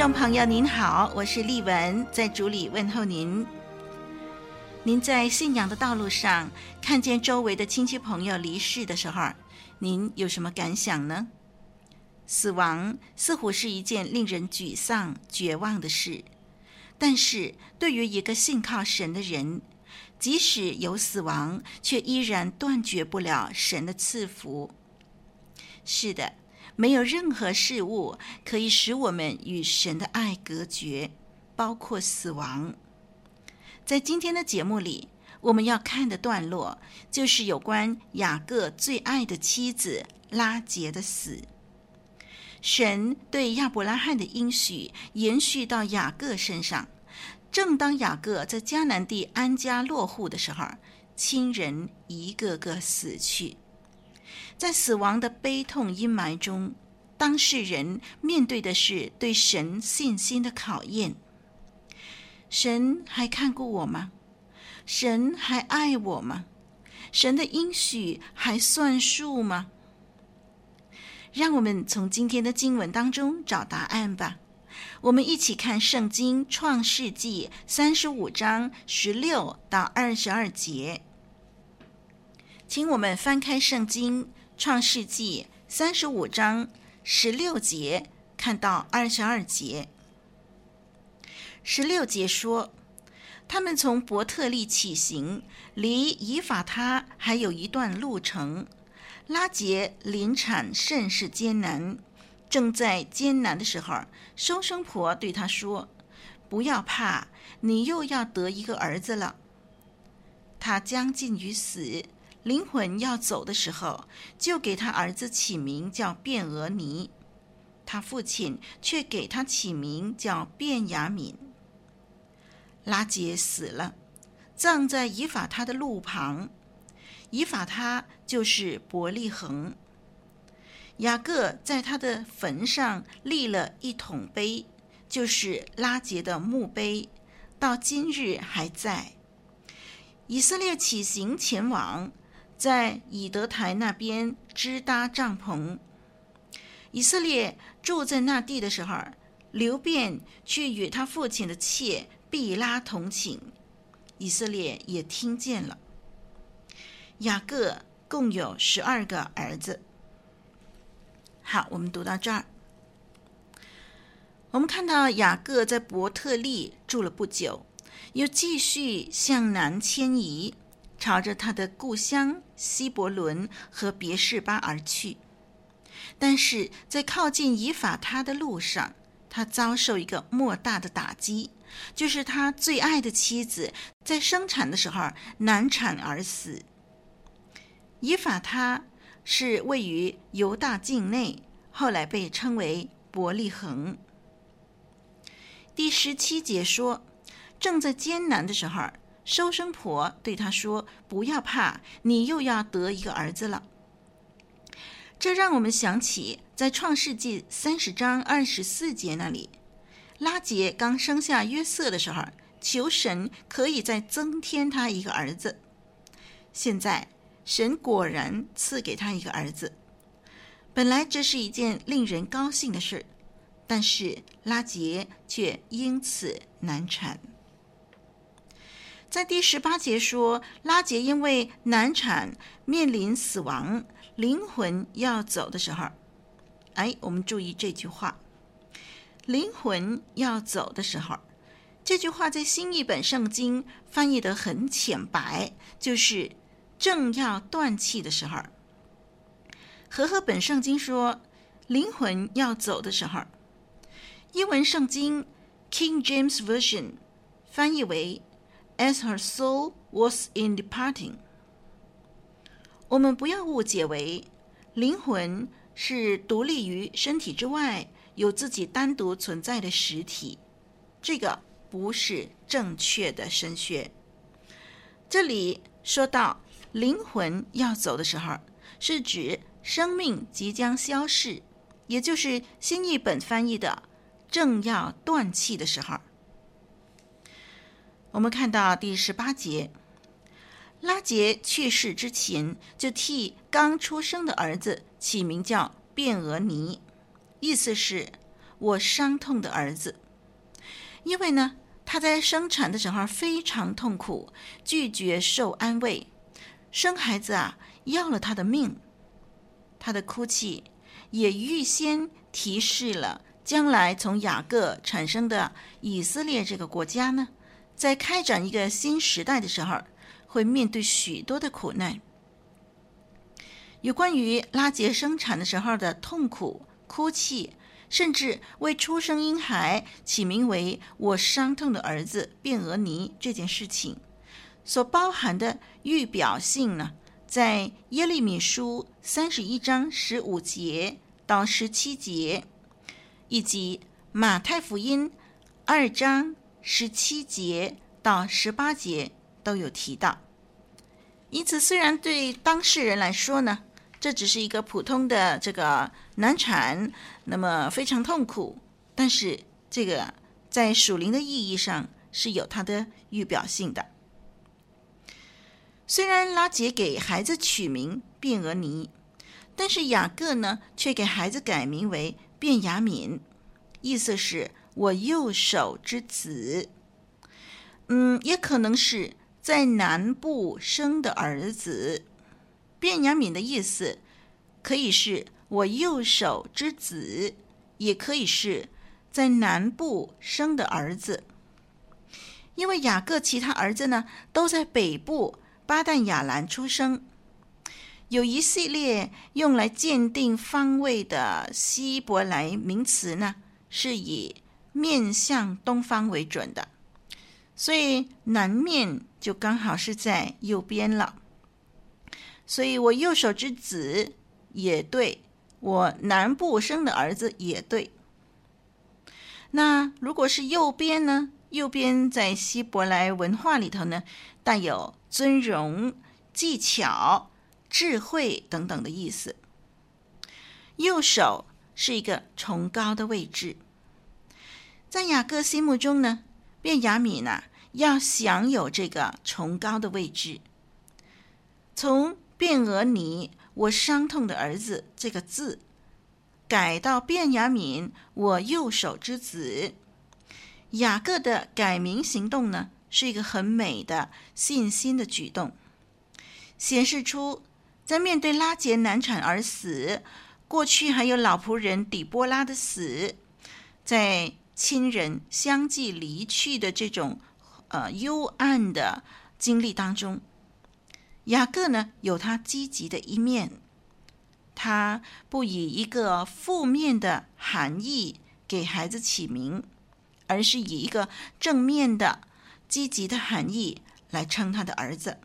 众朋友您好，我是丽文，在主里问候您。您在信仰的道路上看见周围的亲戚朋友离世的时候，您有什么感想呢？死亡似乎是一件令人沮丧、绝望的事，但是对于一个信靠神的人，即使有死亡，却依然断绝不了神的赐福。是的。没有任何事物可以使我们与神的爱隔绝，包括死亡。在今天的节目里，我们要看的段落就是有关雅各最爱的妻子拉结的死。神对亚伯拉罕的应许延续到雅各身上。正当雅各在迦南地安家落户的时候，亲人一个个死去。在死亡的悲痛阴霾中，当事人面对的是对神信心的考验。神还看顾我吗？神还爱我吗？神的应许还算数吗？让我们从今天的经文当中找答案吧。我们一起看圣经创世纪三十五章十六到二十二节。请我们翻开圣经。创世纪三十五章十六节看到二十二节。十六节说，他们从伯特利起行，离以法他还有一段路程。拉杰临产甚是艰难，正在艰难的时候，收生婆对他说：“不要怕，你又要得一个儿子了。”他将近于死。灵魂要走的时候，就给他儿子起名叫便俄尼，他父亲却给他起名叫便雅悯。拉杰死了，葬在以法他的路旁，以法他就是伯利恒。雅各在他的坟上立了一桶碑，就是拉杰的墓碑，到今日还在。以色列起行前往。在以德台那边支搭帐篷。以色列住在那地的时候，流便去与他父亲的妾毕拉同寝，以色列也听见了。雅各共有十二个儿子。好，我们读到这儿。我们看到雅各在伯特利住了不久，又继续向南迁移。朝着他的故乡希伯伦和别是巴而去，但是在靠近以法他的路上，他遭受一个莫大的打击，就是他最爱的妻子在生产的时候难产而死。以法他是位于犹大境内，后来被称为伯利恒。第十七节说，正在艰难的时候。收生婆对他说：“不要怕，你又要得一个儿子了。”这让我们想起在创世纪三十章二十四节那里，拉结刚生下约瑟的时候，求神可以再增添他一个儿子。现在神果然赐给他一个儿子。本来这是一件令人高兴的事，但是拉结却因此难产。在第十八节说，拉杰因为难产面临死亡，灵魂要走的时候，哎，我们注意这句话，灵魂要走的时候，这句话在新译本圣经翻译得很浅白，就是正要断气的时候。和合本圣经说，灵魂要走的时候，英文圣经 King James Version 翻译为。As her soul was in departing，我们不要误解为灵魂是独立于身体之外，有自己单独存在的实体，这个不是正确的神学。这里说到灵魂要走的时候，是指生命即将消逝，也就是新译本翻译的正要断气的时候。我们看到第十八节，拉杰去世之前，就替刚出生的儿子起名叫卞俄尼，意思是我伤痛的儿子，因为呢。他在生产的时候非常痛苦，拒绝受安慰，生孩子啊要了他的命。他的哭泣也预先提示了将来从雅各产生的以色列这个国家呢，在开展一个新时代的时候，会面对许多的苦难。有关于拉结生产的时候的痛苦、哭泣。甚至为出生婴孩起名为“我伤痛的儿子”卞俄尼这件事情所包含的预表性呢，在耶利米书三十一章十五节到十七节，以及马太福音二章十七节到十八节都有提到。因此，虽然对当事人来说呢，这只是一个普通的这个难产，那么非常痛苦。但是这个在属灵的意义上是有它的预表性的。虽然拉杰给孩子取名卞俄尼，但是雅各呢却给孩子改名为卞雅敏，意思是我右手之子。嗯，也可能是在南部生的儿子。便雅悯的意思，可以是我右手之子，也可以是在南部生的儿子。因为雅各其他儿子呢，都在北部巴旦亚兰出生。有一系列用来鉴定方位的希伯来名词呢，是以面向东方为准的，所以南面就刚好是在右边了。所以我右手之子也对，我南部生的儿子也对。那如果是右边呢？右边在希伯来文化里头呢，带有尊荣、技巧、智慧等等的意思。右手是一个崇高的位置，在雅各心目中呢，便雅悯呢要享有这个崇高的位置，从。卞俄尼，我伤痛的儿子，这个字改到便雅悯，我右手之子。雅各的改名行动呢，是一个很美的信心的举动，显示出在面对拉结难产而死，过去还有老仆人底波拉的死，在亲人相继离去的这种呃幽暗的经历当中。雅各呢，有他积极的一面，他不以一个负面的含义给孩子起名，而是以一个正面的、积极的含义来称他的儿子。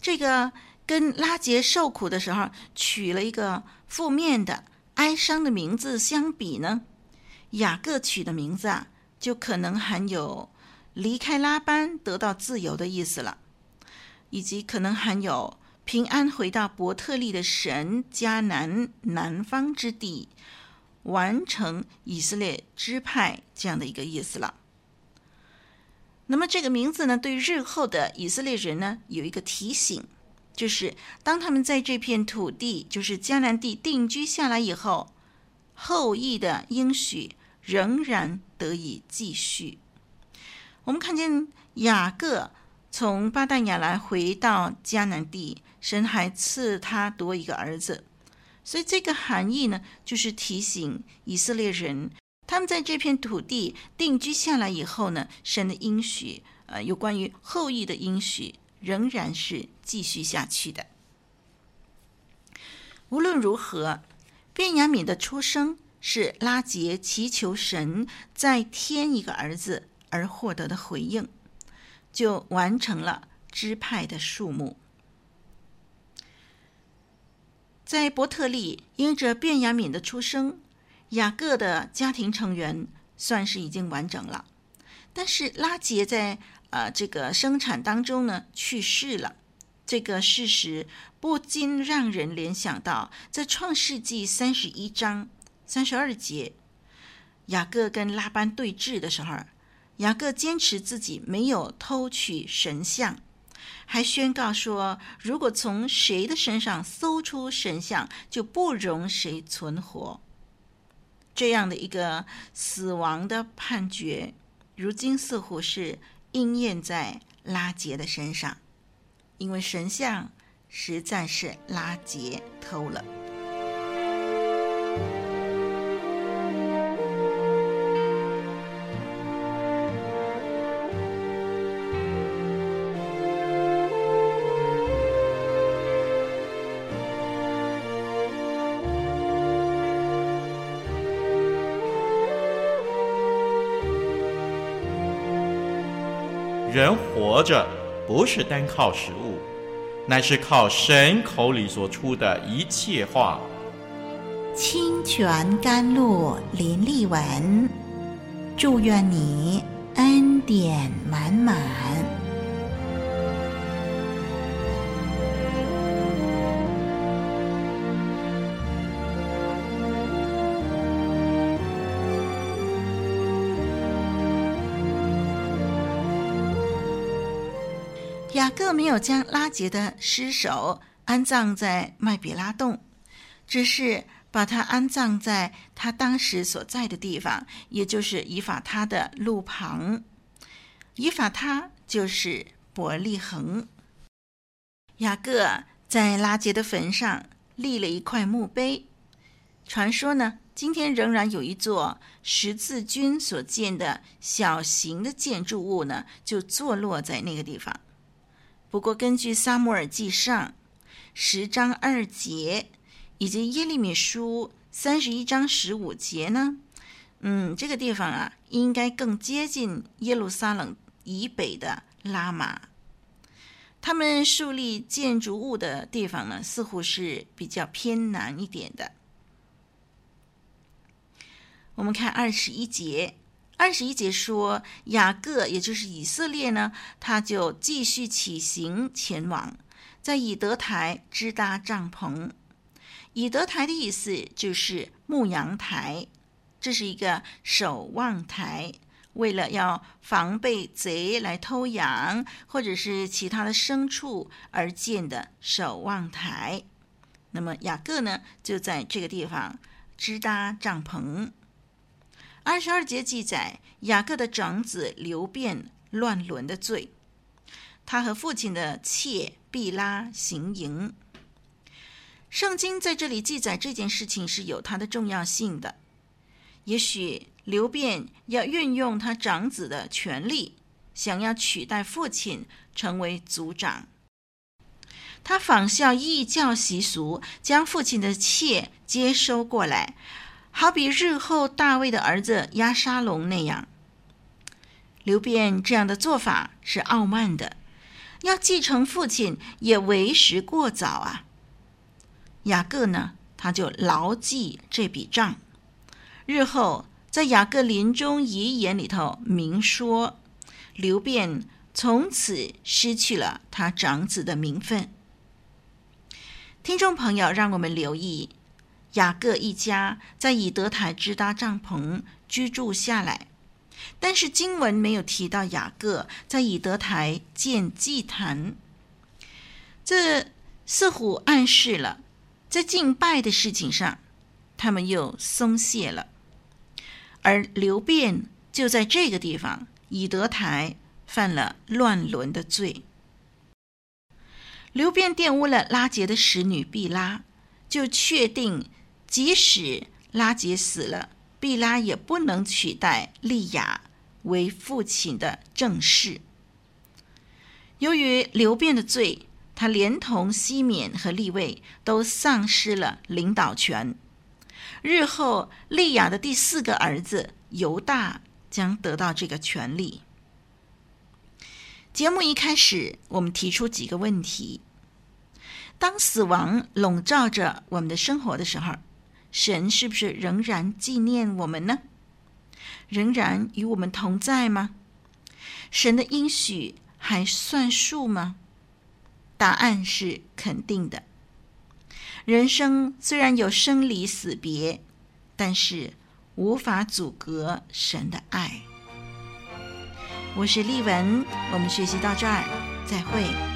这个跟拉杰受苦的时候取了一个负面的、哀伤的名字相比呢，雅各取的名字啊，就可能含有离开拉班得到自由的意思了。以及可能含有平安回到伯特利的神迦南南方之地，完成以色列支派这样的一个意思了。那么这个名字呢，对日后的以色列人呢，有一个提醒，就是当他们在这片土地，就是迦南地定居下来以后，后裔的应许仍然得以继续。我们看见雅各。从巴旦亚来回到迦南地，神还赐他多一个儿子，所以这个含义呢，就是提醒以色列人，他们在这片土地定居下来以后呢，神的应许，呃，有关于后裔的应许，仍然是继续下去的。无论如何，便雅悯的出生是拉杰祈求神再添一个儿子而获得的回应。就完成了支派的数目。在伯特利，因着便雅悯的出生，雅各的家庭成员算是已经完整了。但是拉杰在呃这个生产当中呢去世了，这个事实不禁让人联想到，在创世纪三十一章三十二节，雅各跟拉班对峙的时候，雅各坚持自己没有偷取神像，还宣告说，如果从谁的身上搜出神像，就不容谁存活。这样的一个死亡的判决。如今似乎是应验在拉结的身上，因为神像实在是拉结偷了。着不是单靠食物，乃是靠神口里所出的一切话。清泉甘露淋漓文，祝愿你恩典满满。各没有将拉杰的尸首安葬在麦比拉洞，只是把他安葬在他当时所在的地方，也就是以法他的路旁。以法他就是伯利恒。雅各在拉杰的坟上立了一块墓碑。传说呢，今天仍然有一座十字军所建的小型的建筑物呢，就坐落在那个地方。不过，根据《撒母耳记上》十章二节以及《耶利米书》三十一章十五节呢，嗯，这个地方啊，应该更接近耶路撒冷以北的拉玛。他们树立建筑物的地方呢，似乎是比较偏南一点的。我们看二十一节。二十一节说，雅各也就是以色列呢，他就继续起行前往，在以德台支搭帐篷。以德台的意思就是牧羊台，这是一个守望台，为了要防备贼来偷羊或者是其他的牲畜而建的守望台。那么雅各呢，就在这个地方支搭帐篷。二十二节记载雅各的长子流便乱伦的罪，他和父亲的妾毕拉行淫。圣经在这里记载这件事情是有它的重要性的。也许流便要运用他长子的权利，想要取代父亲成为族长。他仿效异教习俗，将父亲的妾接收过来。好比日后大卫的儿子押沙龙那样，流便这样的做法是傲慢的，要继承父亲也为时过早啊。雅各呢，他就牢记这笔账，日后在雅各临终遗言里头明说，流便从此失去了他长子的名分。听众朋友，让我们留意。雅各一家在以德台支搭帐篷居住下来，但是经文没有提到雅各在以德台建祭坛，这似乎暗示了在敬拜的事情上，他们又松懈了。而流便就在这个地方以德台犯了乱伦的罪，流便玷污了拉结的使女毕拉，就确定。即使拉杰死了，毕拉也不能取代利亚为父亲的正室。由于流便的罪，他连同西缅和利未都丧失了领导权。日后利亚的第四个儿子犹大将得到这个权利。节目一开始，我们提出几个问题。当死亡笼罩着我们的生活的时候，神是不是仍然纪念我们呢？仍然与我们同在吗？神的应许还算数吗？答案是肯定的。人生虽然有生离死别，但是无法阻隔神的爱。我是丽文，我们学习到这儿，再会。